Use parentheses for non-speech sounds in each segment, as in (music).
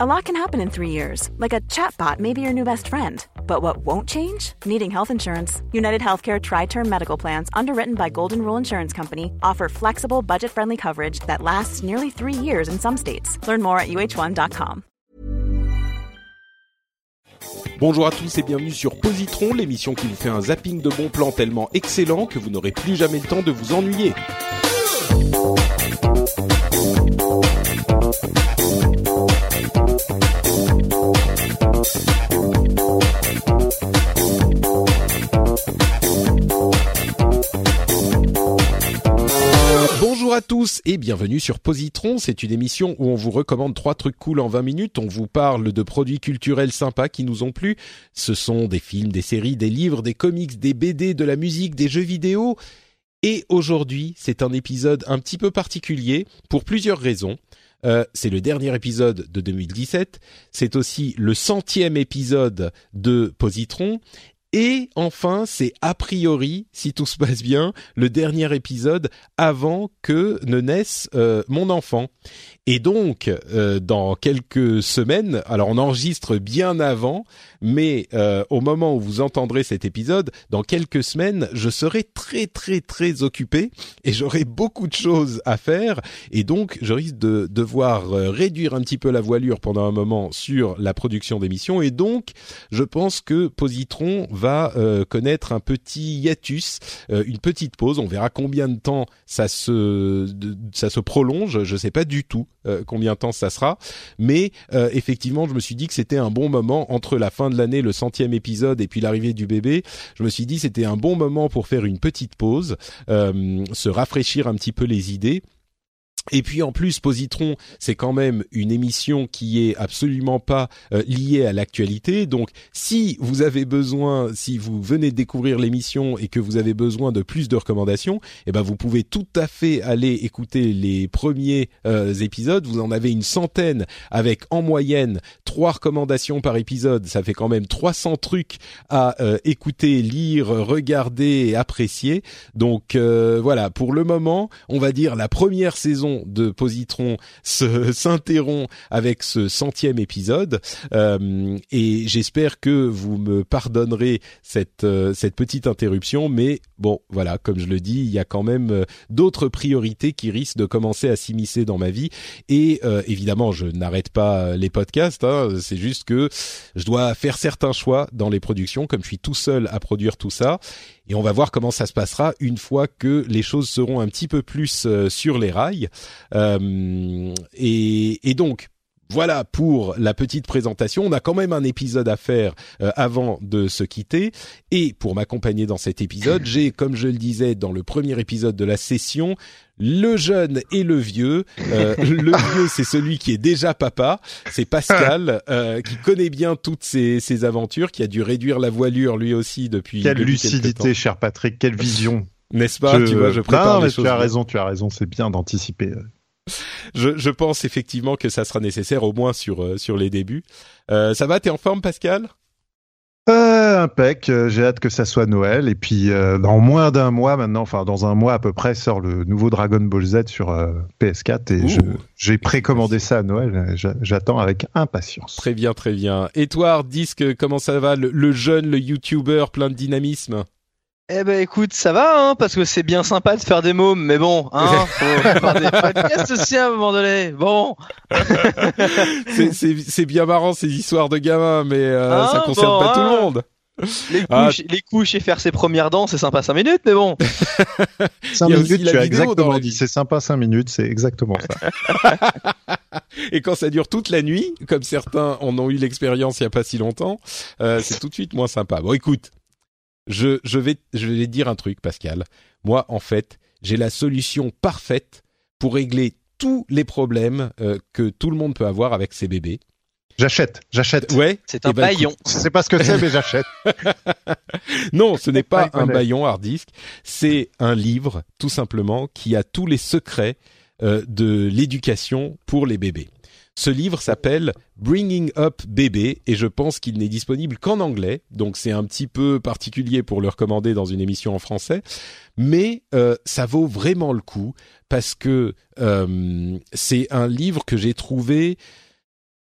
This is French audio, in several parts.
A lot can happen in three years, like a chatbot may be your new best friend. But what won't change? Needing health insurance. United Healthcare Tri Term Medical Plans, underwritten by Golden Rule Insurance Company, offer flexible, budget friendly coverage that lasts nearly three years in some states. Learn more at uh1.com. Bonjour à tous et bienvenue sur Positron, l'émission qui vous fait un zapping de bons plans tellement excellent que vous n'aurez plus jamais le temps de vous ennuyer. À tous et bienvenue sur Positron. C'est une émission où on vous recommande trois trucs cool en 20 minutes. On vous parle de produits culturels sympas qui nous ont plu. Ce sont des films, des séries, des livres, des comics, des BD, de la musique, des jeux vidéo. Et aujourd'hui, c'est un épisode un petit peu particulier pour plusieurs raisons. Euh, c'est le dernier épisode de 2017. C'est aussi le centième épisode de Positron. Et enfin, c'est a priori, si tout se passe bien, le dernier épisode avant que ne naisse euh, mon enfant. Et donc, euh, dans quelques semaines, alors on enregistre bien avant, mais euh, au moment où vous entendrez cet épisode, dans quelques semaines, je serai très très très occupé et j'aurai beaucoup de choses à faire. Et donc, je risque de devoir euh, réduire un petit peu la voilure pendant un moment sur la production d'émissions. Et donc, je pense que Positron va connaître un petit hiatus, une petite pause. On verra combien de temps ça se ça se prolonge. Je sais pas du tout euh, combien de temps ça sera. Mais euh, effectivement, je me suis dit que c'était un bon moment entre la fin de l'année, le centième épisode, et puis l'arrivée du bébé. Je me suis dit c'était un bon moment pour faire une petite pause, euh, se rafraîchir un petit peu les idées. Et puis en plus, Positron, c'est quand même une émission qui est absolument pas euh, liée à l'actualité. Donc, si vous avez besoin, si vous venez de découvrir l'émission et que vous avez besoin de plus de recommandations, eh ben vous pouvez tout à fait aller écouter les premiers euh, épisodes. Vous en avez une centaine avec en moyenne trois recommandations par épisode. Ça fait quand même 300 trucs à euh, écouter, lire, regarder et apprécier. Donc voilà, pour le moment, on va dire la première saison de Positron (laughs) s'interrompt avec ce centième épisode. Euh, et j'espère que vous me pardonnerez cette euh, cette petite interruption mais bon voilà comme je le dis il y a quand même euh, d'autres priorités qui risquent de commencer à s'immiscer dans ma vie. Et évidemment je n'arrête pas les podcasts hein, c'est juste que je dois faire certains choix dans les productions comme je suis tout seul à produire tout ça. Et on va voir comment ça se passera une fois que les choses seront un petit peu plus sur les rails. Euh, et, et, donc, voilà pour la petite présentation. On a quand même un épisode à faire euh, avant de se quitter. Et pour m'accompagner dans cet épisode, j'ai, comme je le disais dans le premier épisode de la session, le jeune et le vieux. Euh, (laughs) le vieux, c'est celui qui est déjà papa. C'est Pascal, euh, qui connaît bien toutes ces, ces, aventures, qui a dû réduire la voilure lui aussi depuis. Quelle lucidité, cher Patrick. Quelle vision. N'est-ce pas? Tu vois, je prépare non, Tu as raison, tu as raison. C'est bien d'anticiper je, je, pense effectivement que ça sera nécessaire au moins sur euh, sur les débuts. Euh, ça va T'es en forme, Pascal? Euh, Impec. Euh, j'ai hâte que ça soit Noël. Et puis dans moins d'un mois maintenant, enfin dans un mois à peu près, sort le nouveau Dragon Ball Z sur PS4 et j'ai précommandé ça à Noël. J'attends avec impatience. Très bien, très bien. Et toi, Disque, comment ça va le, le jeune, le YouTuber, plein de dynamisme? Eh ben écoute, ça va, hein, parce que c'est bien sympa de faire des mômes, mais bon, hein, (laughs) faut faire des podcasts aussi à un moment donné. Bon. (laughs) c'est bien marrant ces histoires de gamins, mais euh, hein, ça concerne pas tout le hein. monde. Les ah. couches, les couches et faire ses premières dents, c'est sympa 5 minutes, mais bon. (laughs) 5 minutes, tu as exactement dit. C'est sympa 5 minutes, c'est exactement ça. et quand ça dure toute la nuit, comme certains en ont eu l'expérience il y a pas si longtemps, euh, c'est tout de suite moins sympa. Bon, écoute, je, je, vais, je vais dire un truc, Pascal. Moi, en fait, j'ai la solution parfaite pour régler tous les problèmes euh, que tout le monde peut avoir avec ses bébés. J'achète, j'achète. Ouais. C'est un eh ben, baillon. Je sais pas ce que c'est, mais j'achète. (laughs) non, ce n'est pas un baillon hard disk. C'est un livre, tout simplement, qui a tous les secrets euh, de l'éducation pour les bébés. Ce livre s'appelle Bringing Up Bébé et je pense qu'il n'est disponible qu'en anglais, donc c'est un petit peu particulier pour le recommander dans une émission en français, mais euh, ça vaut vraiment le coup parce que euh, c'est un livre que j'ai trouvé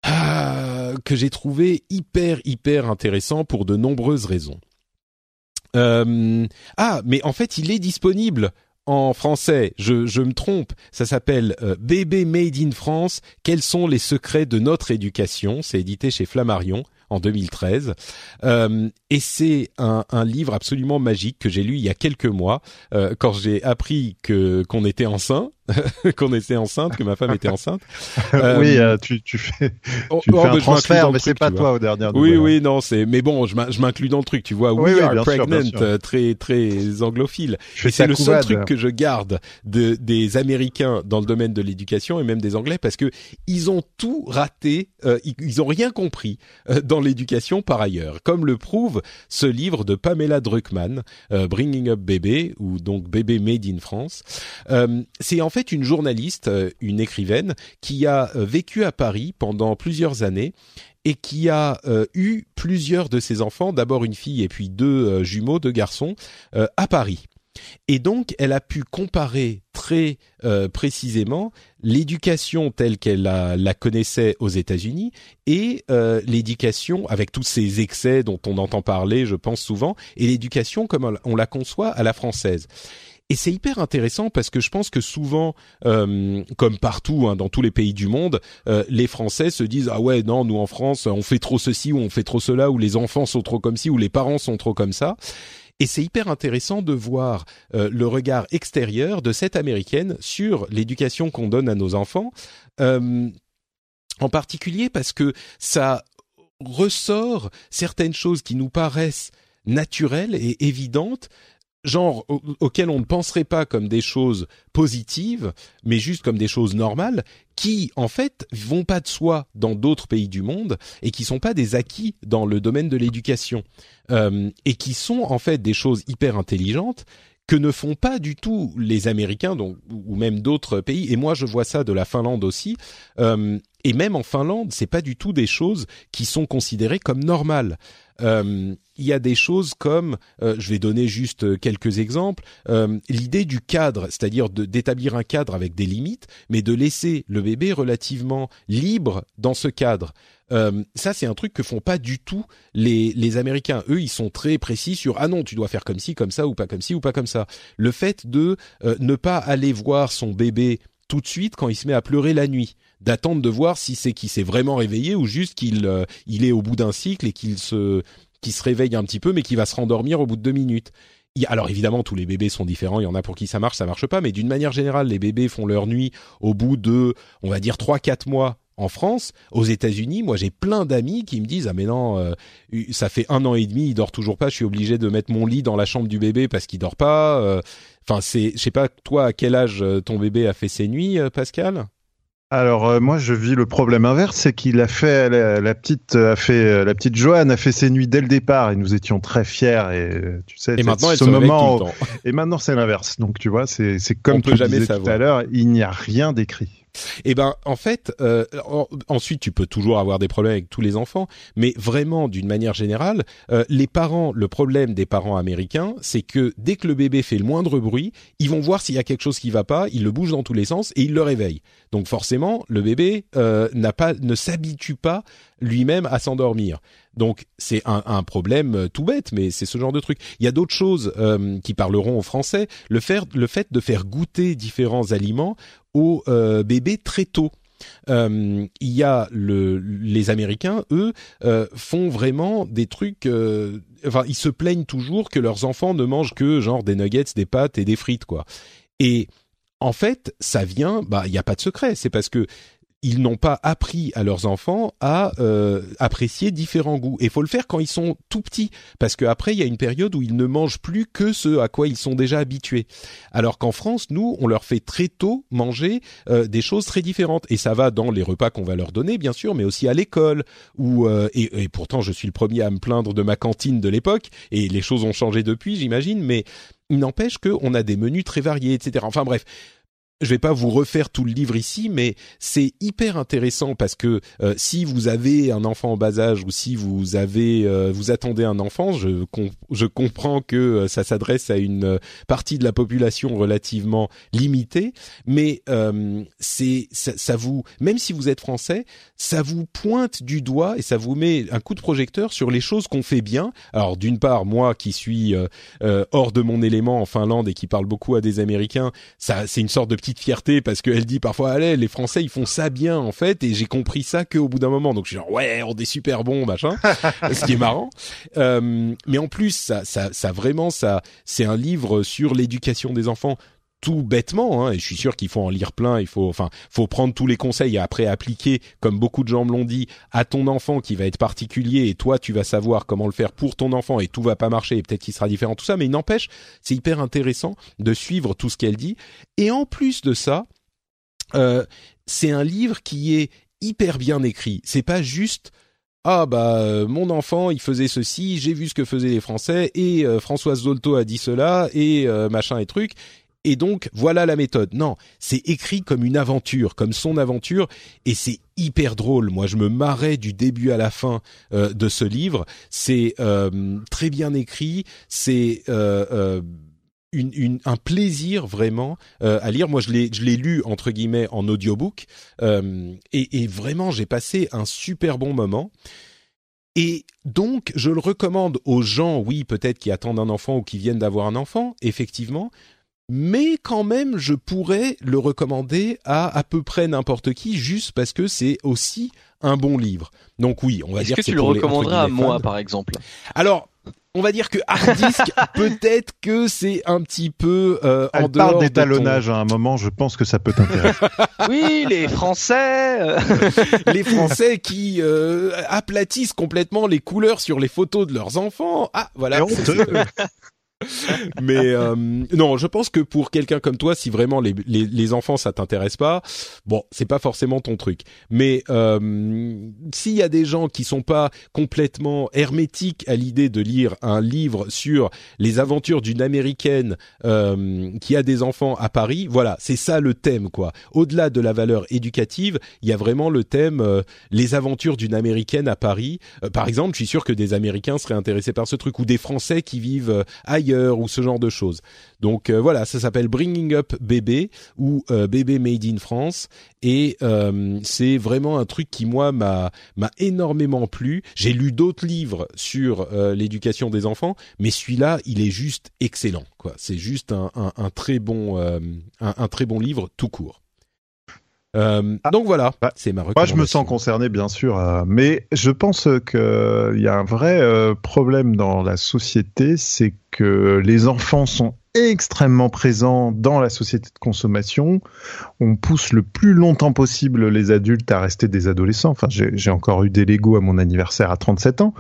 ah, que j'ai trouvé hyper hyper intéressant pour de nombreuses raisons. Euh, ah, mais en fait, il est disponible en français. Je, me trompe. Ça s'appelle euh, Bébé Made in France. Quels sont les secrets de notre éducation C'est édité chez Flammarion en 2013. Euh, et c'est un, un, livre absolument magique que j'ai lu il y a quelques mois euh, quand j'ai appris que qu'on était enceint (laughs) qu'on était enceinte, que ma femme était enceinte. (laughs) Euh, oui, euh, tu, tu fais, oh, tu oh, fais un transfert, mais c'est pas toi au dernier. Oui, oui, non, c'est. Mais bon, je m'inclus dans le truc. Tu vois, we are pregnant, euh, très très (laughs) anglophile. C'est le seul truc que je garde de des Américains dans le domaine de l'éducation et même des Anglais parce que ils ont tout raté, euh, ils, ils, ont rien compris dans l'éducation par ailleurs, comme le prouve ce livre de Pamela Druckmann, Bringing Up Baby ou donc Bébé Made in France. c'est en fait une journaliste, euh, une écrivaine, qui a euh, vécu à Paris pendant plusieurs années et qui a euh, eu plusieurs de ses enfants, d'abord une fille et puis deux jumeaux, deux garçons, à Paris. Et donc, elle a pu comparer très précisément l'éducation telle qu'elle la, la, connaissait aux États-Unis et l'éducation avec tous ces excès dont on entend parler, je pense souvent, et l'éducation comme on la conçoit à la française. Et c'est hyper intéressant parce que je pense que souvent, euh, comme partout hein, dans tous les pays du monde, euh, les Français se disent ah ouais non nous en France on fait trop ceci ou on fait trop cela ou les enfants sont trop comme ci ou les parents sont trop comme ça. Et c'est hyper intéressant de voir euh, le regard extérieur de cette américaine sur l'éducation qu'on donne à nos enfants, euh, en particulier parce que ça ressort certaines choses qui nous paraissent naturelles et évidentes genre auxquelles on ne penserait pas comme des choses positives, mais juste comme des choses normales, qui en fait vont pas de soi dans d'autres pays du monde et qui sont pas des acquis dans le domaine de l'éducation euh, et qui sont en fait des choses hyper intelligentes que ne font pas du tout les Américains donc, ou même d'autres pays. Et moi, je vois ça de la Finlande aussi. Euh, et même en Finlande, c'est pas du tout des choses qui sont considérées comme normales. Euh, il y a des choses comme, euh, je vais donner juste quelques exemples, euh, l'idée du cadre, c'est-à-dire d'établir un cadre avec des limites, mais de laisser le bébé relativement libre dans ce cadre. Euh, ça, c'est un truc que font pas du tout les, les Américains. Eux, ils sont très précis sur ah non, tu dois faire comme ci, comme ça, ou pas comme ci, ou pas comme ça. Le fait de ne pas aller voir son bébé tout de suite quand il se met à pleurer la nuit d'attendre de voir si c'est qu'il s'est vraiment réveillé ou juste qu'il euh, il est au bout d'un cycle et qu'il se qu'il se réveille un petit peu mais qu'il va se rendormir au bout de deux minutes. Alors évidemment, tous les bébés sont différents. Il y en a pour qui ça marche, ça marche pas. Mais d'une manière générale, les bébés font leur nuit au bout de, on va dire, trois, quatre mois en France. Aux États-Unis, moi, j'ai plein d'amis qui me disent ah mais non, euh, ça fait un an et demi, il dort toujours pas. Je suis obligé de mettre mon lit dans la chambre du bébé parce qu'il dort pas. Euh. Enfin, c'est, je sais pas, toi, à quel âge ton bébé a fait ses nuits, Pascal? Alors euh, moi je vis le problème inverse, c'est qu'il a fait la, petite a fait euh, la petite Joanne a fait ses nuits dès le départ et nous étions très fiers et tu sais et maintenant ce moment et maintenant c'est l'inverse. Donc tu vois c'est c'est comme tu disais tout à l'heure il n'y a rien d'écrit. Eh ben, en fait, euh, ensuite, tu peux toujours avoir des problèmes avec tous les enfants, mais vraiment, d'une manière générale, euh, les parents, le problème des parents américains, c'est que dès que le bébé fait le moindre bruit, ils vont voir s'il y a quelque chose qui va pas, ils le bougent dans tous les sens et ils le réveillent. Donc forcément, le bébé euh, n'a pas, ne s'habitue pas lui-même à s'endormir. Donc c'est un, un, problème euh, tout bête, mais c'est ce genre de truc. Il y a d'autres choses euh, qui parleront au français. Le, faire, le fait de faire goûter différents aliments aux euh, bébés très tôt. Euh, il y a le, les Américains, eux, euh, font vraiment des trucs. Euh, enfin, ils se plaignent toujours que leurs enfants ne mangent que genre des nuggets, des pâtes et des frites, quoi. Et en fait, ça vient, bah, il n'y a pas de secret. C'est parce que ils n'ont pas appris à leurs enfants à euh, apprécier différents goûts. Et faut le faire quand ils sont tout petits, parce qu'après, il y a une période où ils ne mangent plus que ce à quoi ils sont déjà habitués. Alors qu'en France, nous, on leur fait très tôt manger euh, des choses très différentes. Et ça va dans les repas qu'on va leur donner, bien sûr, mais aussi à l'école. Euh, et, et, pourtant, je suis le premier à me plaindre de ma cantine de l'époque, et les choses ont changé depuis, j'imagine, mais il n'empêche qu'on a des menus très variés, etc. Enfin bref, je vais pas vous refaire tout le livre ici, mais c'est hyper intéressant parce que euh, si vous avez un enfant en bas âge ou si vous avez euh, vous attendez un enfant, je je comprends que euh, ça s'adresse à une partie de la population relativement limitée, mais c'est ça, ça, vous même si vous êtes français, ça vous pointe du doigt et ça vous met un coup de projecteur sur les choses qu'on fait bien. Alors d'une part, moi qui suis hors de mon élément en Finlande et qui parle beaucoup à des Américains, ça c'est une sorte de petite fierté parce qu'elle dit parfois allez les Français ils font ça bien en fait et j'ai compris ça qu'au bout d'un moment. Donc je suis genre ouais on est super bon machin. (laughs) Ce qui est marrant. Euh, mais en plus ça ça ça vraiment ça c'est un livre sur l'éducation des enfants tout bêtement, hein, et je suis sûr qu'il faut en lire plein, il faut, enfin, faut prendre tous les conseils et après appliquer, comme beaucoup de gens me l'ont dit, à ton enfant qui va être particulier et toi tu vas savoir comment le faire pour ton enfant et tout va pas marcher et peut-être qu'il sera différent, tout ça, mais il n'empêche, c'est hyper intéressant de suivre tout ce qu'elle dit. Et en plus de ça, euh, c'est un livre qui est hyper bien écrit. C'est pas juste ah bah euh, mon enfant il faisait ceci, j'ai vu ce que faisaient les Français et euh, Françoise Zolto a dit cela et machin et truc et donc voilà la méthode. Non, c'est écrit comme une aventure, comme son aventure, et c'est hyper drôle. Moi, je me marrais du début à la fin euh, de ce livre. C'est euh, très bien écrit, c'est euh, une, un plaisir vraiment à lire. Moi, je l'ai, lu entre guillemets en audiobook, et, et vraiment, j'ai passé un super bon moment. Et donc, je le recommande aux gens, oui, peut-être qui attendent un enfant ou qui viennent d'avoir un enfant, effectivement, mais quand même, je pourrais le recommander à à peu près n'importe qui, juste parce que c'est aussi un bon livre. Donc oui, on va dire que, que tu le recommanderas à moi, par exemple? Alors, on va dire que hard disk, (laughs) peut-être que c'est un petit peu euh, en dehors parle d'étalonnage à un moment, je pense que ça peut t'intéresser. (laughs) oui, les Français, euh. (laughs) les Français qui euh, aplatissent complètement les couleurs sur les photos de leurs enfants. Ah, voilà. (laughs) mais euh, non, je pense que pour quelqu'un comme toi, si vraiment les, les, les enfants ça t'intéresse pas, bon, c'est pas forcément ton truc. Mais euh, s'il y a des gens qui sont pas complètement hermétiques à l'idée de lire un livre sur les aventures d'une américaine euh, qui a des enfants à Paris, voilà, c'est ça le thème quoi. Au-delà de la valeur éducative, il y a vraiment le thème euh, les aventures d'une américaine à Paris. Euh, par exemple, je suis sûr que des Américains seraient intéressés par ce truc ou des Français qui vivent ailleurs ou ce genre de choses. Donc euh, voilà, ça s'appelle Bringing Up Bébé ou euh, Bébé Made in France et euh, c'est vraiment un truc qui moi m'a m'a énormément plu. J'ai lu d'autres livres sur l'éducation des enfants, mais celui-là, il est juste excellent. C'est juste un, un, très bon un très bon livre tout court. Euh, ah. donc voilà, bah, c'est ma recommandation. Moi, je me sens concerné, bien sûr, mais je pense qu'il y a un vrai problème dans la société, c'est que les enfants sont extrêmement présents dans la société de consommation. On pousse le plus longtemps possible les adultes à rester des adolescents. Enfin, j'ai encore eu des Lego à mon anniversaire à 37 ans.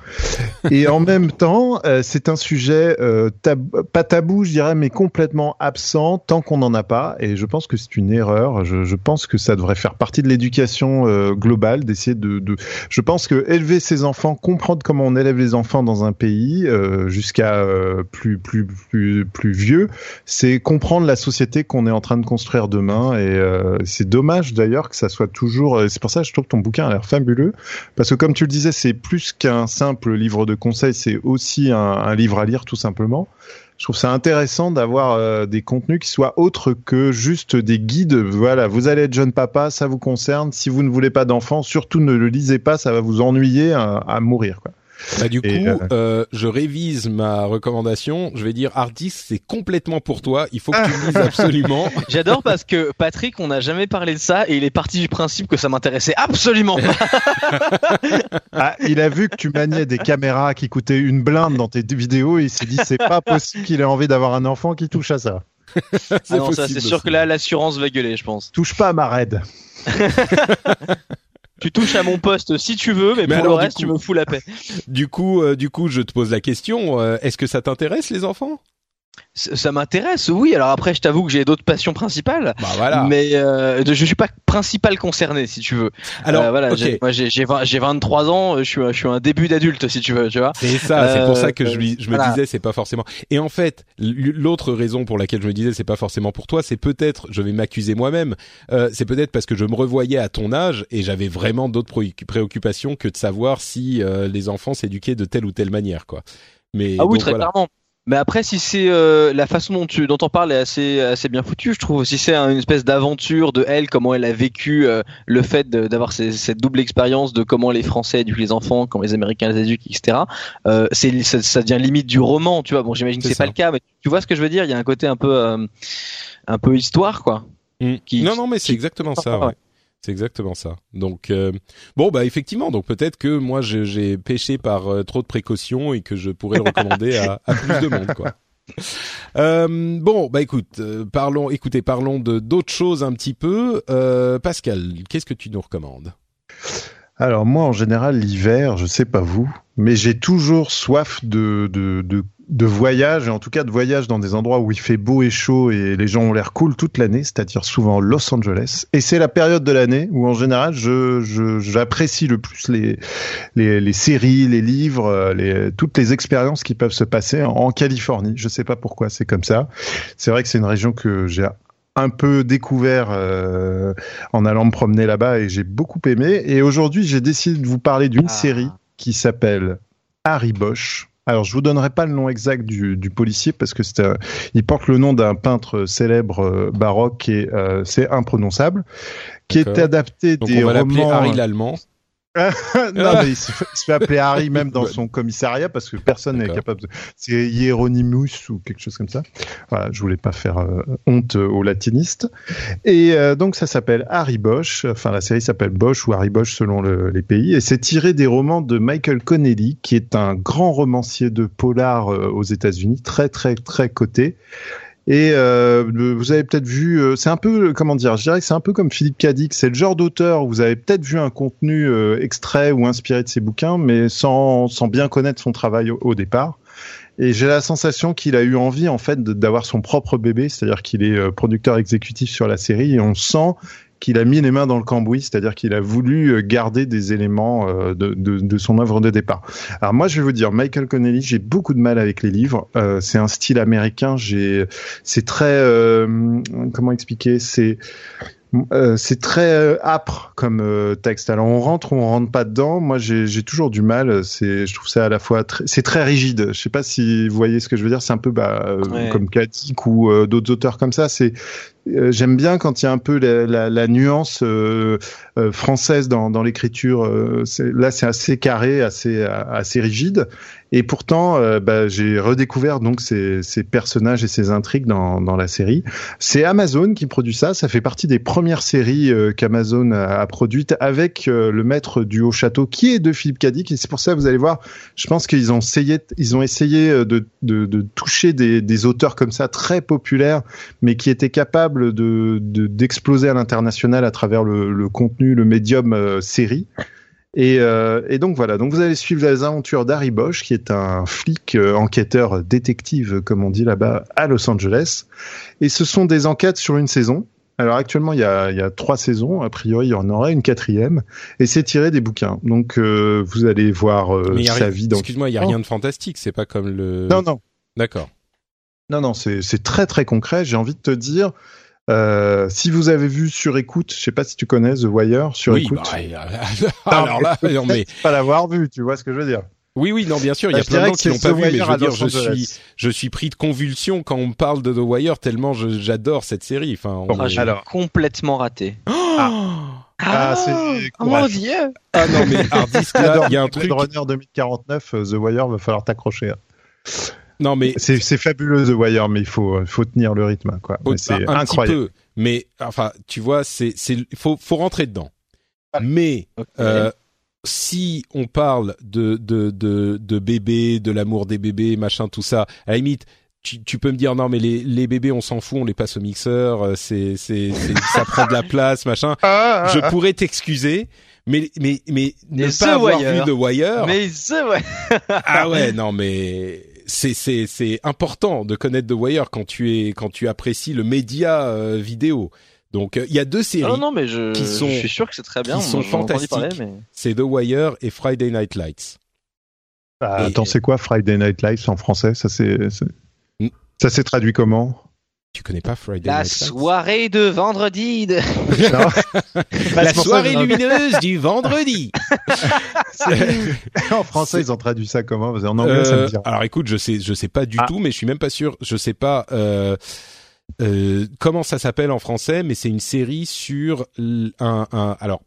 Et en (laughs) même temps, euh, c'est un sujet euh, pas tabou, je dirais, mais complètement absent tant qu'on n'en a pas. Et je pense que c'est une erreur. Je, je, pense que ça devrait faire partie de l'éducation euh, globale, d'essayer de, de, Je pense que élever ses enfants, comprendre comment on élève les enfants dans un pays jusqu'à plus plus plus plus vieux, c'est comprendre la société qu'on est en train de construire demain. Et euh, c'est dommage d'ailleurs que ça soit toujours. C'est pour ça que je trouve que ton bouquin a l'air fabuleux parce que comme tu le disais, c'est plus qu'un simple livre de conseils, c'est aussi un, livre à lire tout simplement. Je trouve ça intéressant d'avoir euh, des contenus qui soient autres que juste des guides. Voilà, vous allez être jeune papa, ça vous concerne. Si vous ne voulez pas d'enfant, surtout ne le lisez pas, ça va vous ennuyer à, à mourir. Quoi. Bah, du coup, euh, euh, je révise ma recommandation. Je vais dire Hardis, c'est complètement pour toi. Il faut que tu (laughs) le lises absolument. (laughs) J'adore parce que Patrick, on n'a jamais parlé de ça et il est parti du principe que ça m'intéressait absolument pas. (laughs) ah, il a vu que tu maniais des caméras qui coûtaient une blinde dans tes vidéos et il s'est dit c'est pas possible qu'il ait envie d'avoir un enfant qui touche à ça. ah non, ça c'est sûr que là l'assurance va gueuler, je pense. Touche pas à ma raid. Tu touches à mon poste si tu veux, mais, pour le reste, tu me fous la paix. (laughs) Du coup, euh, du coup, je te pose la question euh, est-ce que ça t'intéresse les enfants? Ça m'intéresse, oui. Alors après, je t'avoue que j'ai d'autres passions principales. Bah voilà. Mais euh, je suis pas principal concerné, si tu veux. Alors, Euh, voilà, j'ai- moi j'ai j'ai 20 j'ai 23 ans, je suis un- je suis un début d'adulte, si tu veux, tu vois. C'est ça, c'est pour ça que je, Euh, je me voilà. disais c'est pas forcément. Et en fait, l'autre raison pour laquelle je me disais c'est pas forcément pour toi, c'est peut-être, je vais m'accuser moi-même, euh, c'est peut-être parce que je me revoyais à ton âge et j'avais vraiment d'autres préoccu- préoccupations que de savoir si euh, les enfants s'éduquaient de telle ou telle manière, quoi. Mais Ah oui, donc, très voilà. clairement. Mais après, si c'est euh, la façon dont tu dont on parle est assez assez bien foutue, je trouve. Si c'est un- une espèce d'aventure de elle, comment elle a vécu euh, le fait d'avoir cette double expérience de comment les Français éduquent les enfants, comment les Américains les éduquent, etc. Euh, c'est ça, ça devient limite du roman, tu vois. Bon, j'imagine que C'est pas le cas, mais tu vois ce que je veux dire? Il y a un côté un peu euh, un peu histoire, quoi. Mm. Qui- non, non, mais c'est exactement ça. Ouais. C'est exactement ça. Donc euh, bon, bah effectivement, donc peut-être que moi j'ai péché par euh, trop de précautions et que je pourrais le recommander à, à plus de monde, quoi. (laughs) Euh, bon, bah écoute, euh, parlons, écoutez, parlons de d'autres choses un petit peu. Euh, Pascal, qu'est-ce que tu nous recommandes? Alors moi, en général, l'hiver, je sais pas vous, mais j'ai toujours soif de, de, de, de voyage, et en tout cas de voyage dans des endroits où il fait beau et chaud et les gens ont l'air cool toute l'année, c'est-à-dire souvent Los Angeles. Et c'est la période de l'année où, en général, je, je, j'apprécie le plus les, les, les séries, les livres, euh, les, toutes les expériences qui peuvent se passer en, en Californie. Je sais pas pourquoi c'est comme ça. C'est vrai que c'est une région que j'ai un peu découvert euh, en allant me promener là-bas et j'ai beaucoup aimé. Et aujourd'hui, j'ai décidé de vous parler d'une Ah. série qui s'appelle Harry Bosch. Alors, je vous donnerai pas le nom exact du, du policier parce que c'est, un- il porte le nom d'un peintre célèbre euh, baroque et euh, c'est imprononçable, qui est adapté Donc des on va romans. Harry l'allemand. (laughs) non, mais il se, fait, il se fait appeler Harry même dans son commissariat parce que personne n'est capable. De... C'est Hieronymus ou quelque chose comme ça. Voilà, je voulais pas faire euh, honte aux latinistes. Et euh, donc ça s'appelle Harry Bosch. Enfin, la série s'appelle Bosch ou Harry Bosch selon le- les pays. Et c'est tiré des romans de Michael Connelly, qui est un grand romancier de polar euh, aux États-Unis, très très très coté. Et euh, vous avez peut-être vu, euh, c'est un peu, comment dire, je dirais que c'est un peu comme Philippe Cadic, c'est le genre d'auteur où vous avez peut-être vu un contenu euh, extrait ou inspiré de ses bouquins, mais sans, sans bien connaître son travail au, au départ. Et j'ai la sensation qu'il a eu envie en fait d'avoir son propre bébé, c'est-à-dire qu'il est euh, producteur exécutif sur la série et on sent qu'il a mis les mains dans le cambouis, c'est-à-dire qu'il a voulu euh, garder des éléments euh, de, de, de son œuvre de départ. Alors moi, je vais vous dire, Michael Connelly, j'ai beaucoup de mal avec les livres. Euh, c'est un style américain. J'ai, c'est très, euh, comment expliquer, c'est euh, c'est très âpre comme euh, texte. Alors on rentre ou on rentre pas dedans. Moi j'ai toujours du mal. C'est je trouve ça à la fois très, c'est très rigide. Je sais pas si vous voyez ce que je veux dire. C'est un peu bah, euh, Ouais. comme Katic ou d'autres auteurs comme ça. C'est j'aime bien quand il y a un peu la, nuance euh, euh, française dans, l'écriture. Euh, là c'est assez carré, assez rigide. Et pourtant, euh, bah, j'ai redécouvert donc ces, personnages et ces intrigues dans, la série. C'est Amazon qui produit ça. Ça fait partie des premières séries euh, qu'Amazon a, a produites avec euh, le maître du haut château, qui est de Philippe Cadic. Et c'est pour ça, vous allez voir, je pense qu'ils ont essayé, ils ont essayé euh, de, toucher des auteurs comme ça très populaires, mais qui étaient capables de de- d'exploser à l'international à travers le, le contenu, le médium euh, série. Et, euh, et donc voilà, donc vous allez suivre les aventures d'Harry Bosch, qui est un flic euh, enquêteur détective, comme on dit là-bas, à Los Angeles. Et ce sont des enquêtes sur une saison. Alors actuellement, il y a, il y a trois saisons. A priori, il y en aura une quatrième. Et c'est tiré des bouquins. Donc euh, vous allez voir sa vie dans. Excuse-moi, il y a rien de fantastique. C'est pas comme le. Non, non, D'accord. non, non, c'est c'est très très concret. J'ai envie de te dire. Euh, si vous avez vu sur écoute, je sais pas si tu connais The Wire sur Oui. écoute. bah, (laughs) alors là, non mais (laughs) pas l'avoir vu, tu vois ce que je veux dire. oui, oui, non, bien sûr, il y Bah, a je plein de gens qui l'ont pas vu, mais je veux dire, je suis, je suis pris de convulsion quand on me parle de The Wire tellement j'adore cette série. Enfin, on- Ah, Alors. complètement raté. (gasps) Ah, c'est oh mon dieu Ah non, mais Harddisk, là, il y a un truc. Runner 2049, euh, The Wire, va falloir t'accrocher. hein. Non, mais C'est c'est fabuleux The Wire, mais il faut, il faut tenir le rythme, quoi. Mais C'est un incroyable. petit peu, mais enfin, tu vois, c'est c'est faut faut rentrer dedans. Mais euh, si on parle de de de de bébés, de l'amour des bébés, machin, tout ça, à la limite. Tu, tu peux me dire non mais les, les bébés on s'en fout on les passe au mixeur euh, c'est ça (laughs) prend de la place machin Ah, ah, je ah. pourrais t'excuser mais mais mais ne Mais pas The avoir Wire. vu The Wire Mais ouais. ah ouais non mais c'est c'est c'est important de connaître The Wire quand tu es quand tu apprécies le média euh, vidéo. Donc il y a deux séries non, non, mais je, qui sont je suis sûr que c'est très bien. qui sont fantastiques. parler, mais- C'est The Wire et Friday Night Lights. Ah, Et- Attends, c'est quoi Friday Night Lights en français? Ça c'est c'est- ça s'est traduit comment? Tu connais pas Friday La Night Lights soirée de vendredi. de- (laughs) (laughs) La soirée lumineuse du vendredi. (laughs) En français, ils ont traduit ça comment qu'en anglais, ça me Euh, dit. rien. alors écoute, je sais, je sais pas du Ah. tout, mais je suis même pas sûr. Je sais pas euh, euh, comment ça s'appelle en français, mais c'est une série sur un, un alors.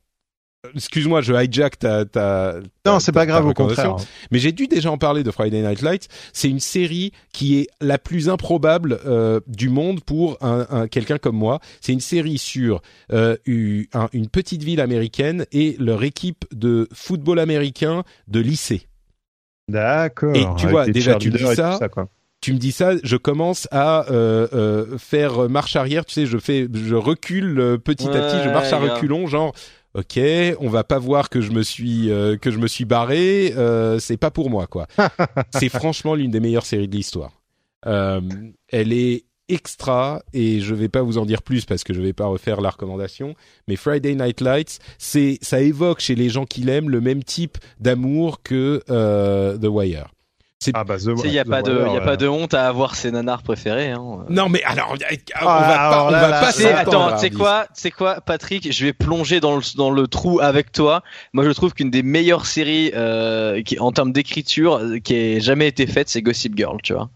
Excuse-moi, je hijack ta, ta, ta- Non, c'est pas grave, au contraire. Mais j'ai dû déjà en parler de Friday Night Lights. C'est une série qui est la plus improbable euh, du monde pour un, un- quelqu'un comme moi. C'est une série sur euh, une petite ville américaine et leur équipe de football américain de lycée. D'accord. Et tu vois, déjà, tu dis ça, quoi. tu me dis ça, je commence à euh, euh, faire marche arrière. Tu sais, je fais, je recule euh, petit à petit, je marche à reculons, genre. Ok, on va pas voir que je me suis euh, que je me suis barré. Euh, c'est pas pour moi, quoi. (laughs) c'est franchement l'une des meilleures séries de l'histoire. Euh, elle est extra et je vais pas vous en dire plus parce que je vais pas refaire la recommandation. Mais Friday Night Lights, c'est ça évoque chez les gens qui l'aiment le même type d'amour que euh, The Wire. Ah bah, il n'y a, The pas de, Wire, y a ouais. pas de honte à avoir ses nanars préférés. Hein. Non mais alors, on va Ah, pas, alors on là, va là, pas s'entendre. attends, tu sais quoi, tu sais quoi, Patrick, je vais plonger dans le, dans le trou avec toi. Moi, je trouve qu'une des meilleures séries euh, qui, en termes d'écriture euh, qui ait jamais été faite, c'est Gossip Girl, tu vois.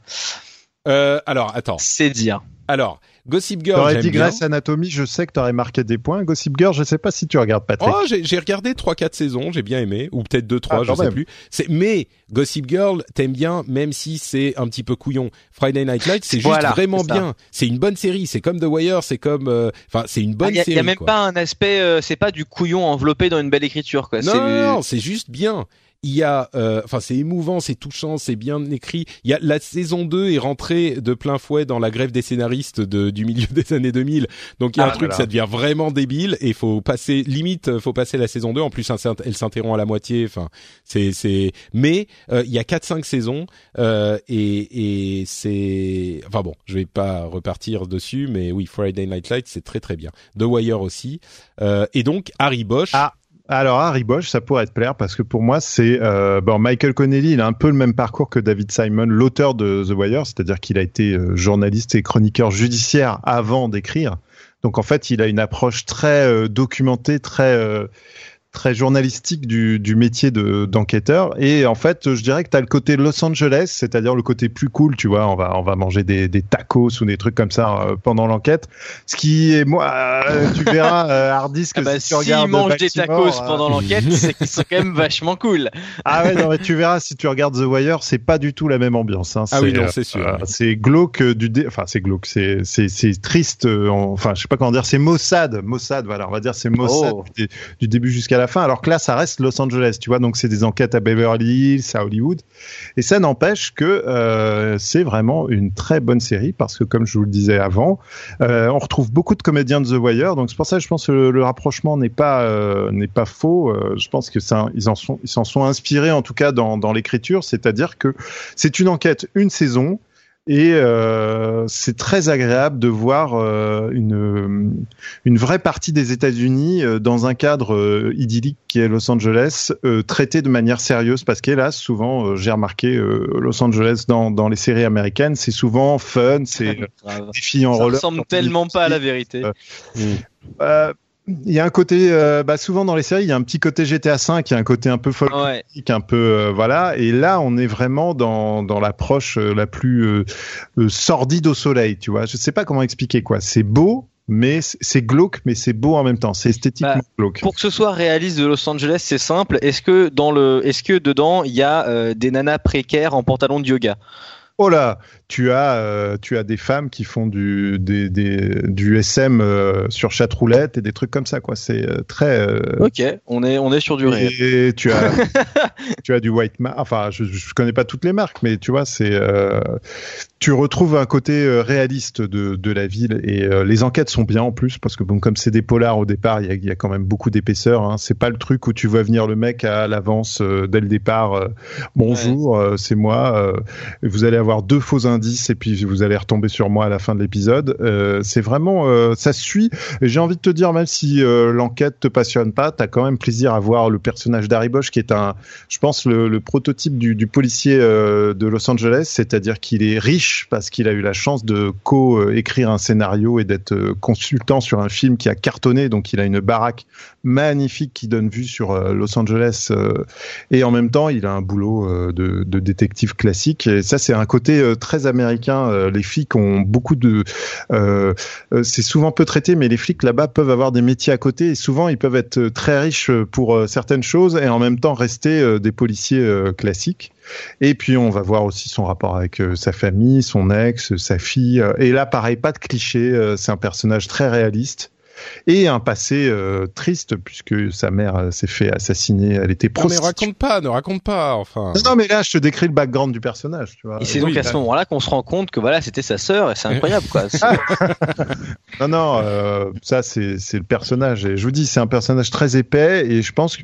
Euh, alors attends, C'est dire. alors Gossip Girl, T'aurais j'aime dit bien. Grey's Anatomy, je sais que t'aurais marqué des points. Gossip Girl, je sais pas si tu regardes Patrick. Oh, j'ai j'ai regardé trois quatre saisons, j'ai bien aimé, ou peut-être deux trois, Ah, je sais même. plus. C'est mais Gossip Girl, t'aimes bien, même si c'est un petit peu couillon. Friday Night Light, c'est juste Voilà, vraiment bien. C'est une bonne série. C'est comme The Wire, c'est comme, euh, enfin, c'est une bonne Il n'y a, série. y a même quoi. pas un aspect, euh, c'est pas du couillon enveloppé dans une belle écriture, quoi. Non, c'est non, non, c'est juste bien. Il y a, euh, enfin, c'est émouvant, c'est touchant, c'est bien écrit. Il y a la saison 2 est rentrée de plein fouet dans la grève des scénaristes de, du milieu (laughs) des années 2000. Donc il y a Ah un truc, ça devient vraiment débile et faut passer limite, faut passer la saison 2. En plus, elle s'int- elle s'interrompt à la moitié. Enfin, c'est c'est. Mais euh, il y a quatre cinq saisons euh, et et c'est. Enfin bon, je vais pas repartir dessus, mais oui, Friday Night Lights, c'est très très bien. The Wire aussi. Euh, et donc Harry Bosch. Ah. Alors Harry Bosch, ça pourrait te plaire parce que pour moi c'est euh, bon Michael Connelly, il a un peu le même parcours que David Simon, l'auteur de The Wire, c'est-à-dire qu'il a été euh, journaliste et chroniqueur judiciaire avant d'écrire. Donc en fait, il a une approche très euh, documentée, très euh, très journalistique du, du métier de d'enquêteur. Et en fait, je dirais que tu as le côté Los Angeles, c'est-à-dire le côté plus cool, tu vois, on va on va manger des, des tacos ou des trucs comme ça euh, pendant l'enquête. Ce qui est moi, euh, tu verras euh, Hardis que Ah bah, si tu s'ils regardes mangent des tacos euh, pendant l'enquête, (laughs) c'est qu'ils sont quand même vachement cool. ah ouais, non, mais tu verras si tu regardes The Wire, c'est pas du tout la même ambiance. Hein. Ah oui, non, c'est sûr. euh, c'est glauque du, dé... enfin c'est glauque, c'est c'est c'est triste. euh, en- Enfin, je sais pas comment dire. C'est Mossad, Mossad. Voilà, on va dire c'est Mossad Oh. du, dé- du début jusqu'à la fin. Alors que là, ça reste Los Angeles, tu vois. Donc c'est des enquêtes à Beverly Hills, à Hollywood, et ça n'empêche que euh, c'est vraiment une très bonne série parce que comme je vous le disais avant, euh, on retrouve beaucoup de comédiens de The Wire. Donc c'est pour ça que je pense que le, rapprochement n'est pas euh, pas faux. Je pense que ça, ils en sont ils s'en sont inspirés en tout cas dans dans l'écriture, c'est-à-dire que c'est une enquête, une saison. Et euh, c'est très agréable de voir euh, une, une vraie partie des États-Unis euh, dans un cadre euh, idyllique qui est Los Angeles, euh, traité de manière sérieuse parce qu'hélas, souvent, euh, j'ai remarqué euh, Los Angeles dans, dans les séries américaines, c'est souvent fun, c'est (laughs) euh, des filles en Ça roller. ressemble tellement pas à la vérité. Euh, Euh, il y a un côté, euh, bah, souvent dans les séries, il y a un petit côté GTA V, il y a un côté un peu folk Ouais. un peu euh, voilà. Et là on est vraiment dans dans l'approche euh, la plus euh, sordide au soleil tu vois. Je sais pas comment expliquer quoi. C'est beau mais c'est glauque mais c'est beau en même temps. C'est esthétiquement Bah, glauque. Pour que ce soit réaliste de Los Angeles, c'est simple. Est-ce que dans le, est-ce que dedans il y a euh, des nanas précaires en pantalon de yoga? Oh là tu as euh, tu as des femmes qui font du des, des du SM euh, sur chatroulette et des trucs comme ça quoi. C'est euh, très ok on est on est sur du réel. et tu as (laughs) tu as du white ma enfin je, je connais pas toutes les marques mais tu vois c'est tu retrouves un côté réaliste de, de la ville et les enquêtes sont bien en plus parce que bon comme c'est des polars au départ il y a, y a, quand même beaucoup d'épaisseur hein. c'est pas le truc où tu vois venir le mec à l'avance dès le départ bonjour c'est moi vous allez avoir deux faux indices et puis vous allez retomber sur moi à la fin de l'épisode. Euh, c'est vraiment, euh, ça suit. J'ai envie de te dire, même si euh, l'enquête te passionne pas, t'as quand même plaisir à voir le personnage d'Harry Bosch qui est un, je pense, le, prototype du, policier de Los Angeles, c'est-à-dire qu'il est riche parce qu'il a eu la chance de co-écrire un scénario et d'être consultant sur un film qui a cartonné, donc il a une baraque magnifique qui donne vue sur Los Angeles et en même temps il a un boulot de, de détective classique et ça c'est un côté très américain, euh, les flics ont beaucoup de, euh, euh, c'est souvent peu traité, mais les flics là-bas peuvent avoir des métiers à côté et souvent ils peuvent être très riches pour certaines choses et en même temps rester des policiers classiques. Et puis on va voir aussi son rapport avec sa famille, son ex, sa fille. Et là, pareil, pas de cliché. c'est un personnage très réaliste et un passé euh, triste puisque sa mère euh, s'est fait assassiner. Elle était prostituée. Non mais raconte pas, ne raconte pas. Enfin. Non, mais là je te décris le background du personnage. Tu vois. Et c'est donc à ce moment-là qu'on se rend compte que voilà c'était sa sœur et c'est incroyable quoi. (laughs) (laughs) non non, euh, ça c'est c'est le personnage et je vous dis c'est un personnage très épais et je pense que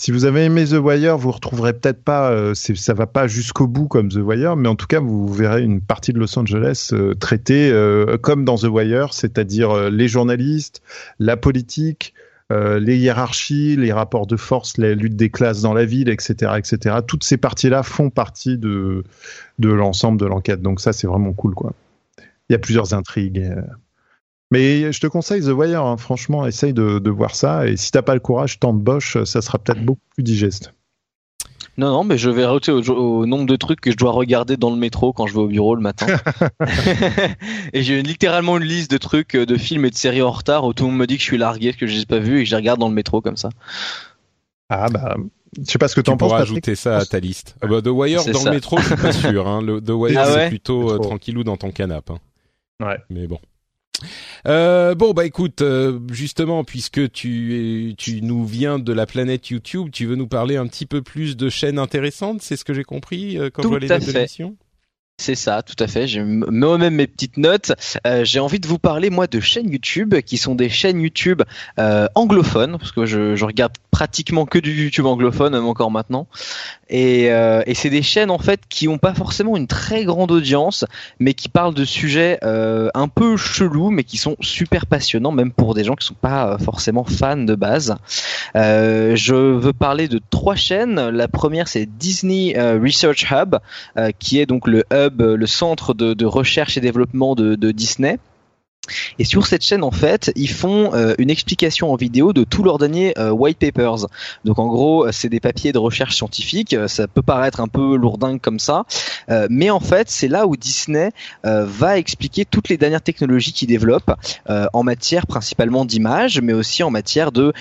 si vous avez aimé The Wire, vous retrouverez peut-être pas, euh, ça va pas jusqu'au bout comme The Wire, mais en tout cas, vous verrez une partie de Los Angeles euh, traitée euh, comme dans The Wire, c'est-à-dire euh, les journalistes, la politique, les hiérarchies, les rapports de force, les luttes des classes dans la ville, etc., etc. Toutes ces parties-là font partie de de l'ensemble de l'enquête. Donc ça, c'est vraiment cool, quoi. Il y a plusieurs intrigues. Mais je te conseille The Wire, hein. franchement, essaye de, de, voir ça. Et si t'as pas le courage, tente Bosch, ça sera peut-être beaucoup plus digeste. Non, non, mais je vais rajouter au, nombre de trucs que je dois regarder dans le métro quand je vais au bureau le matin. (laughs) (laughs) et j'ai littéralement une liste de trucs, de films et de séries en retard où tout le monde me dit que je suis largué, que je les ai pas vus et que je les regarde dans le métro comme ça. Ah bah, je sais pas ce que t'en penses. Tu pourras ajouter ça à ta liste. Ah bah, The Wire dans le métro, je suis pas sûr. Hein. Le, The Wire, ah c'est plutôt euh, tranquillou dans ton canapé. Hein. Ouais. Mais bon. Euh, bon bah écoute, euh, justement puisque tu tu nous viens de la planète YouTube, tu veux nous parler un petit peu plus de chaînes intéressantes, c'est ce que j'ai compris euh, quand Tout je vois les l'émission? C'est ça, tout à fait. J'ai moi-même mes petites notes. Euh, j'ai envie de vous parler moi de chaînes YouTube qui sont des chaînes YouTube euh, anglophones parce que je, regarde pratiquement que du YouTube anglophone encore maintenant. Et, euh, et c'est des chaînes en fait qui ont pas forcément une très grande audience, mais qui parlent de sujets un peu chelous, mais qui sont super passionnants même pour des gens qui sont pas forcément fans de base. Je veux parler de trois chaînes. La première c'est Disney Research Hub, qui est donc le hub le centre de, recherche et développement de Disney. Et sur cette chaîne, en fait, ils font euh, une explication en vidéo de tous leurs derniers euh, white papers. Donc, en gros, c'est des papiers de recherche scientifique. Ça peut paraître un peu lourdingue comme ça, euh, mais en fait, c'est là où Disney euh, va expliquer toutes les dernières technologies qu'ils développent euh, en matière principalement d'image, mais aussi en matière de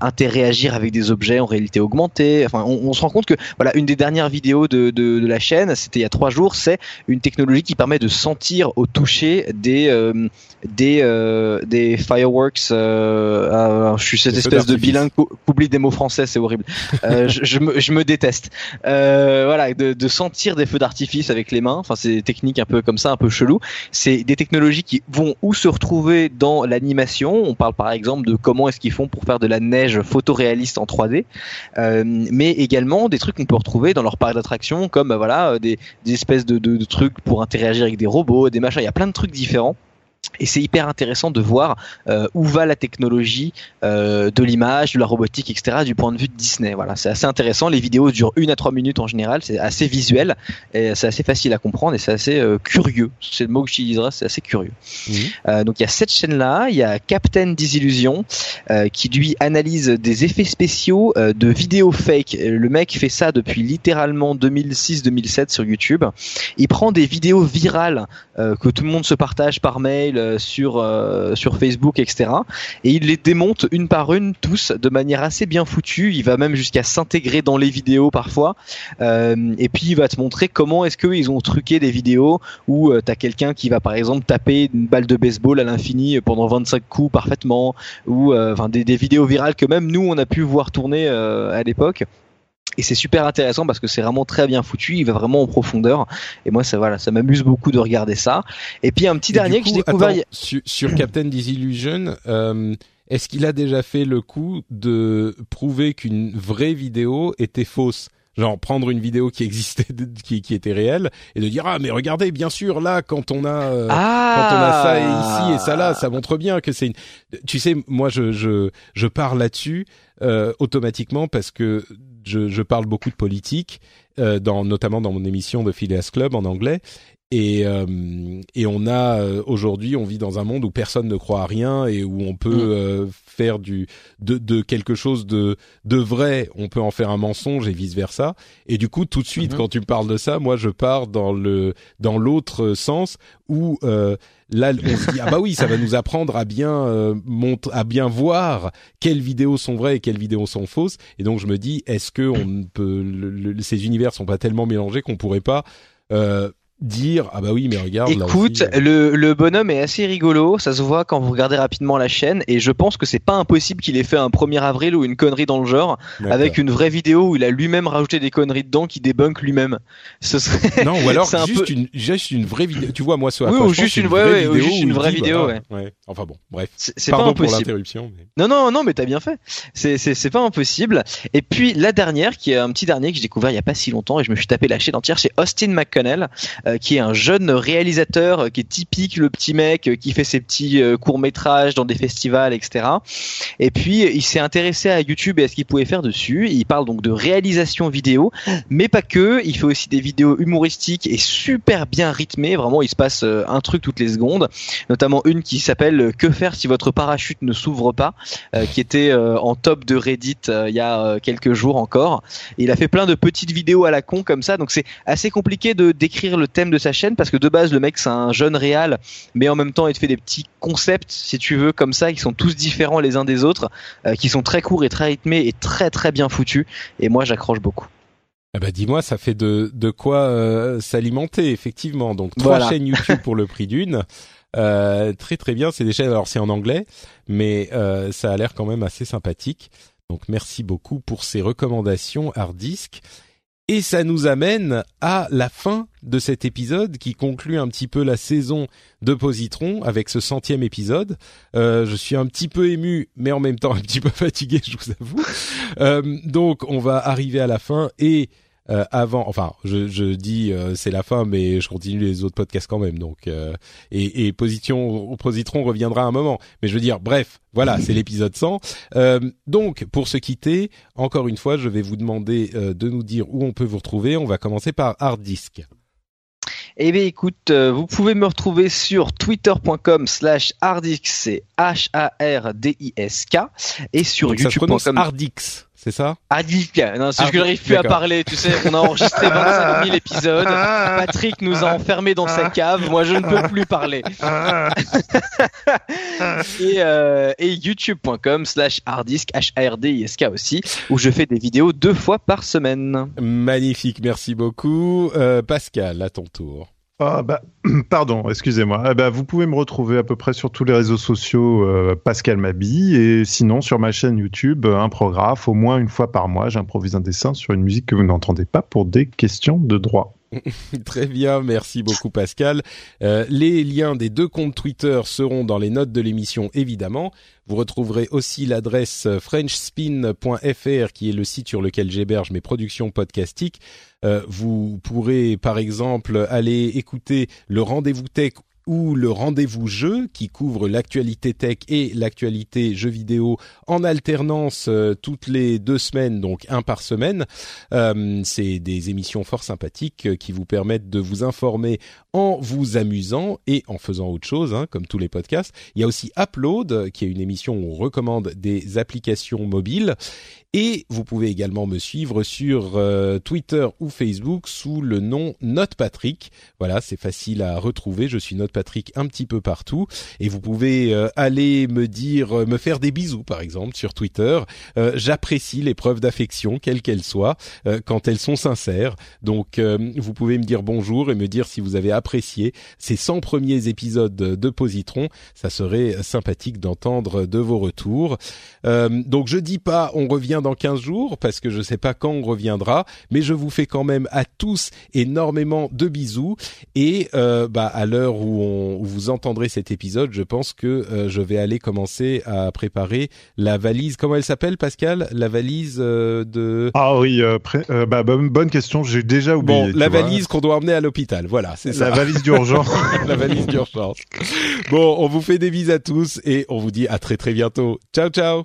interagir avec des objets en réalité augmentée. Enfin, on, se rend compte que voilà, une des dernières vidéos de la chaîne, c'était il y a trois jours, c'est une technologie qui permet de sentir au toucher des des euh, des fireworks. Euh, euh, je suis cette espèce de bilingue oublie des mots français, c'est horrible. Euh, (laughs) je, je, me, je, me, déteste. Euh, voilà, de, de, sentir des feux d'artifice avec les mains. Enfin, c'est des techniques un peu comme ça, un peu chelou. C'est des technologies qui vont où se retrouver dans l'animation. On parle par exemple de comment est-ce qu'ils font pour faire de la neige photoréaliste en 3D, mais également des trucs qu'on peut retrouver dans leur parc d'attractions, comme bah, voilà des, des espèces de, de, de trucs pour interagir avec des robots, des machins. Il y a plein de trucs différents. Et c'est hyper intéressant de voir euh, où va la technologie euh, de l'image, de la robotique, etc. du point de vue de Disney. Voilà, c'est assez intéressant. Les vidéos durent une à trois minutes en général. C'est assez visuel et c'est assez facile à comprendre et c'est assez euh, curieux. C'est le mot que j'utiliserai. C'est assez curieux. Mmh. Donc il y a cette chaîne-là. Il y a Captain Disillusion qui lui analyse des effets spéciaux de vidéos fake. Le mec fait ça depuis littéralement 2006-2007 sur YouTube. Il prend des vidéos virales que tout le monde se partage par mail sur sur Facebook, etc. Et il les démonte une par une tous de manière assez bien foutue. Il va même jusqu'à s'intégrer dans les vidéos parfois. et puis il va te montrer comment est-ce qu'ils ont truqué des vidéos où tu as quelqu'un qui va par exemple taper une balle de baseball à l'infini pendant 25 coups parfaitement, ou des, des, vidéos virales que même nous on a pu voir tourner à l'époque et c'est super intéressant parce que c'est vraiment très bien foutu, il va vraiment en profondeur. Et moi, ça voilà, ça m'amuse beaucoup de regarder ça. Et puis un petit dernier que j'ai découvert sur, (clears throat) Captain Disillusion. Euh, est-ce qu'il a déjà fait le coup de prouver qu'une vraie vidéo était fausse? Genre prendre une vidéo qui existait qui, qui était réelle et de dire ah mais regardez bien sûr là quand on a euh, quand on a ça ici et ça là ça montre bien que c'est une tu sais moi je je je pars là-dessus euh, automatiquement parce que je, parle beaucoup de politique, euh, notamment dans mon émission de Phileas Club en anglais. Et, euh, et on a euh, aujourd'hui, on vit dans un monde où personne ne croit à rien et où on peut mm. euh, faire du de, de, quelque chose de de vrai, on peut en faire un mensonge et vice versa. Et du coup, tout de suite, mm-hmm. quand tu me parles de ça, moi, je pars dans le dans l'autre sens où là on se dit ah bah oui ça va nous apprendre à bien euh, à bien voir quelles vidéos sont vraies et quelles vidéos sont fausses et donc je me dis est-ce que on peut ces univers sont pas tellement mélangés qu'on pourrait pas euh, dire ah bah oui mais regarde écoute euh. le, le bonhomme est assez rigolo ça se voit quand vous regardez rapidement la chaîne et je pense que c'est pas impossible qu'il ait fait un 1er avril ou une connerie dans le genre avec une vraie vidéo où il a lui-même rajouté des conneries dedans qui débunk lui-même. Ce serait non ou alors (laughs) juste une juste une vraie vidéo. Tu vois moi soit oui, ou juste une, vraie vidéo, juste une vraie vidéo ouais. enfin bon bref. C'est pas impossible pour l'interruption non non non mais t'as bien fait. C'est pas impossible. Et puis la dernière qui est un petit dernier que j'ai découvert il y a pas si longtemps et je me suis tapé la chaîne entière c'est Austin McConnell qui est un jeune réalisateur euh, qui est typique le petit mec euh, qui fait ses petits courts métrages dans des festivals, etc. Et puis il s'est intéressé à YouTube et à ce qu'il pouvait faire dessus. Il parle donc de réalisation vidéo, mais pas que. Il fait aussi des vidéos humoristiques et super bien rythmées. Vraiment, il se passe un truc toutes les secondes. Notamment une qui s'appelle Que faire si votre parachute ne s'ouvre pas, qui était en top de Reddit il y a quelques jours encore. Il a fait plein de petites vidéos à la con comme ça. Donc c'est assez compliqué de décrire le thème de sa chaîne parce que de base le mec c'est un jeune réal mais en même temps il te fait des petits concepts si tu veux comme ça qui sont tous différents les uns des autres euh, qui sont très courts et très rythmés et très très bien foutus et moi j'accroche beaucoup. Ah bah dis-moi, ça fait de de quoi euh, s'alimenter effectivement. Donc trois chaînes (laughs) YouTube pour le prix d'une. Euh, très très bien, c'est des chaînes. Alors c'est en anglais, mais ça a l'air quand même assez sympathique. Donc merci beaucoup pour ces recommandations hard disk. Et ça nous amène à la fin de cet épisode qui conclut un petit peu la saison de Positron avec ce centième épisode. Euh, je suis un petit peu ému, mais en même temps un petit peu (laughs) fatigué, je vous avoue. Euh, donc on va arriver à la fin et euh, avant, enfin, je, je dis euh, c'est la fin, mais je continue les autres podcasts quand même. Donc, euh, et, et Position, Positron reviendra un moment. Mais je veux dire, bref, voilà, c'est l'épisode 100. donc, pour se quitter, encore une fois, je vais vous demander de nous dire où on peut vous retrouver. On va commencer par Hard Disk. Eh bien écoute, vous pouvez me retrouver sur twitter.com slash hardisk, c'est H-A-R-D-I-S-K, et sur youtube.com. Hardix c'est ça? Adik. Non, c'est que je n'arrive plus à parler. Tu sais, on a enregistré (laughs) 25 000 épisodes. Patrick nous a enfermés dans sa cave. Moi, je ne peux plus parler. (laughs) et, euh, et youtube.com slash harddisk, H-A-R-D-I-S-K aussi, où je fais des vidéos deux fois par semaine. Magnifique, merci beaucoup. Euh, Pascal, à ton tour. Ah bah, (clears throat) pardon, excusez-moi. Eh ben, vous pouvez me retrouver à peu près sur tous les réseaux sociaux euh, Pascal Mabi et sinon sur ma chaîne YouTube un programme au moins une fois par mois j'improvise un dessin sur une musique que vous n'entendez pas pour des questions de droit. (laughs) Très bien, merci beaucoup Pascal. Euh, les liens des deux comptes Twitter seront dans les notes de l'émission évidemment. Vous retrouverez aussi l'adresse frenchspin.fr qui est le site sur lequel j'héberge mes productions podcastiques. Euh, vous pourrez par exemple aller écouter le rendez-vous tech ou le rendez-vous jeu qui couvre l'actualité tech et l'actualité jeux vidéo en alternance euh, toutes les deux semaines, donc un par semaine. Euh, c'est des émissions fort sympathiques euh, qui vous permettent de vous informer en vous amusant et en faisant autre chose, hein, comme tous les podcasts. Il y a aussi Upload, qui est une émission où on recommande des applications mobiles. Et vous pouvez également me suivre sur Twitter ou Facebook sous le nom Note Patrick. Voilà, c'est facile à retrouver. Je suis Note Patrick un petit peu partout. Et vous pouvez aller me dire, me faire des bisous par exemple sur Twitter. J'apprécie les preuves d'affection, quelles qu'elles soient, quand elles sont sincères. Donc vous pouvez me dire bonjour et me dire si vous avez apprécié ces 100 premiers épisodes de Positron. Ça serait sympathique d'entendre de vos retours. donc je dis pas on revient dans 15 jours parce que je sais pas quand on reviendra, mais je vous fais quand même à tous énormément de bisous et euh, bah à l'heure où, on, vous entendrez cet épisode, je pense que euh, je vais aller commencer à préparer la valise. Comment elle s'appelle, Pascal? La valise euh, de Ah oui, bah, bonne question. J'ai déjà oublié. Bon, la valise qu'on doit emmener à l'hôpital. Voilà, c'est ça. Valise d'urgence. (laughs) la valise d'urgence. Bon, on vous fait des bises à tous et on vous dit à très très bientôt. Ciao ciao.